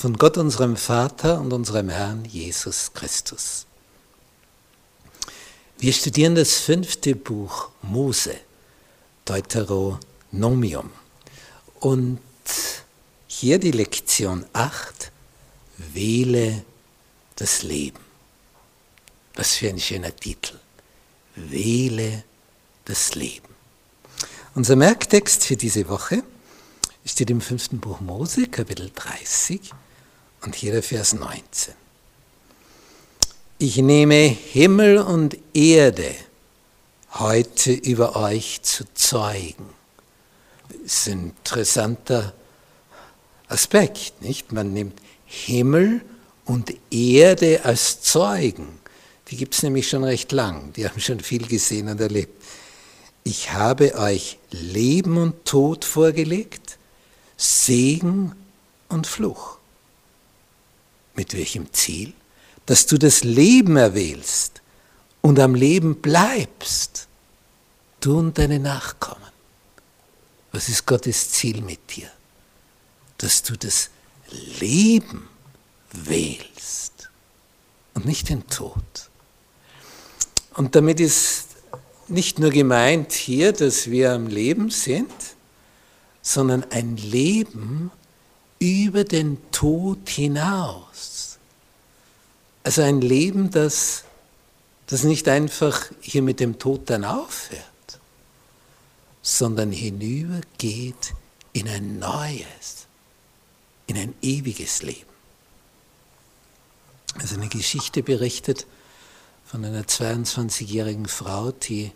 von Gott unserem Vater und unserem Herrn Jesus Christus. Wir studieren das fünfte Buch Mose, Deuteronomium. Und hier die Lektion 8, Wähle das Leben. Was für ein schöner Titel. Wähle das Leben. Unser Merktext für diese Woche steht im fünften Buch Mose, Kapitel 30 und hier der Vers 19. Ich nehme Himmel und Erde heute über euch zu zeugen. Das ist ein interessanter Aspekt, nicht? Man nimmt Himmel und Erde als Zeugen. Die gibt es nämlich schon recht lang. Die haben schon viel gesehen und erlebt. Ich habe euch Leben und Tod vorgelegt, Segen und Fluch. Mit welchem Ziel? Dass du das Leben erwählst und am Leben bleibst. Du und deine Nachkommen. Was ist Gottes Ziel mit dir? Dass du das Leben wählst und nicht den Tod. Und damit ist nicht nur gemeint hier, dass wir am Leben sind, sondern ein Leben über den Tod hinaus. Also ein Leben, das, das nicht einfach hier mit dem Tod dann aufhört, sondern hinübergeht in ein neues, in ein ewiges Leben. Also eine Geschichte berichtet von einer 22-jährigen Frau, die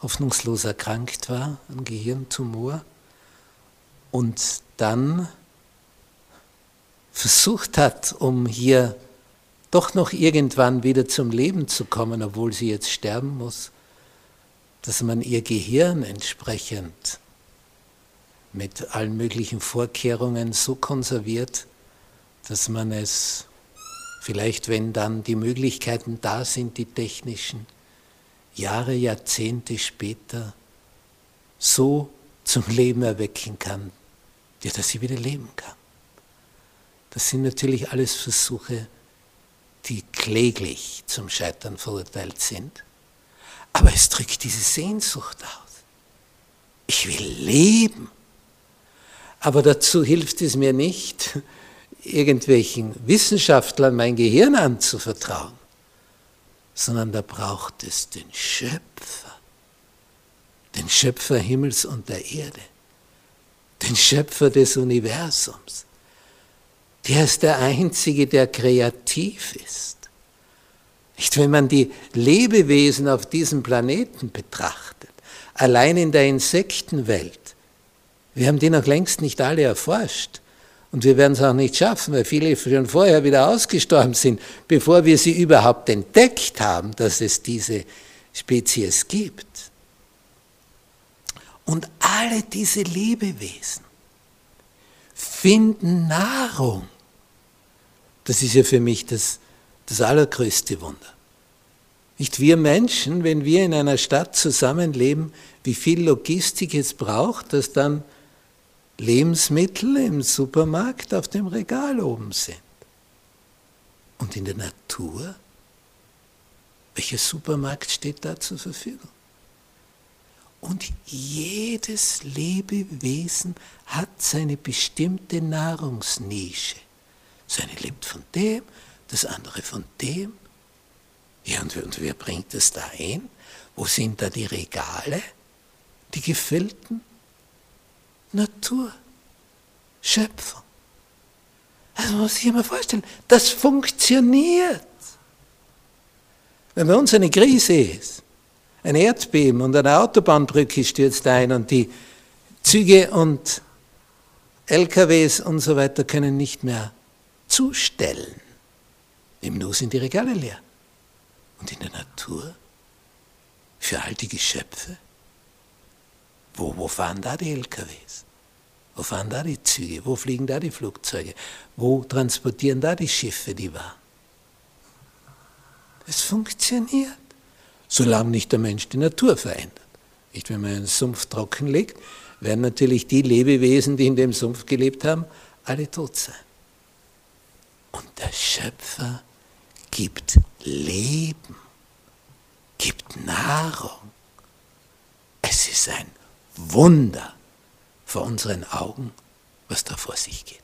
hoffnungslos erkrankt war an Gehirntumor und dann versucht hat, um hier doch noch irgendwann wieder zum Leben zu kommen, obwohl sie jetzt sterben muss, dass man ihr Gehirn entsprechend mit allen möglichen Vorkehrungen so konserviert, dass man es vielleicht, wenn dann die Möglichkeiten da sind, die technischen, Jahre, Jahrzehnte später so zum Leben erwecken kann, dass sie wieder leben kann. Das sind natürlich alles Versuche, die kläglich zum Scheitern verurteilt sind. Aber es drückt diese Sehnsucht aus. Ich will leben. Aber dazu hilft es mir nicht, irgendwelchen Wissenschaftlern mein Gehirn anzuvertrauen, sondern da braucht es den Schöpfer, den Schöpfer Himmels und der Erde, den Schöpfer des Universums, der ist der Einzige, der kreativ ist. Nicht, wenn man die Lebewesen auf diesem Planeten betrachtet, allein in der Insektenwelt, wir haben die noch längst nicht alle erforscht. Und wir werden es auch nicht schaffen, weil viele schon vorher wieder ausgestorben sind, bevor wir sie überhaupt entdeckt haben, dass es diese Spezies gibt. Und alle diese Lebewesen finden Nahrung das ist ja für mich das, das allergrößte Wunder. Nicht wir Menschen, wenn wir in einer Stadt zusammenleben, wie viel Logistik es braucht, dass dann Lebensmittel im Supermarkt auf dem Regal oben sind. Und in der Natur, welcher Supermarkt steht da zur Verfügung? Und jedes Lebewesen hat seine bestimmte Nahrungsnische. Das eine lebt von dem, das andere von dem. Ja, und, und wer bringt es da ein? Wo sind da die Regale, die gefüllten? Natur, Schöpfung. Also man muss sich immer vorstellen, das funktioniert. Wenn bei uns eine Krise ist, ein Erdbeben und eine Autobahnbrücke stürzt ein und die Züge und LKWs und so weiter können nicht mehr zustellen. Im Nu sind die Regale leer. Und in der Natur, für all die Geschöpfe, wo, wo fahren da die LKWs? Wo fahren da die Züge? Wo fliegen da die Flugzeuge? Wo transportieren da die Schiffe die Waren? Es funktioniert, solange nicht der Mensch die Natur verändert. Nicht, wenn man einen Sumpf trockenlegt, werden natürlich die Lebewesen, die in dem Sumpf gelebt haben, alle tot sein. Der Schöpfer gibt Leben, gibt Nahrung. Es ist ein Wunder vor unseren Augen, was da vor sich geht.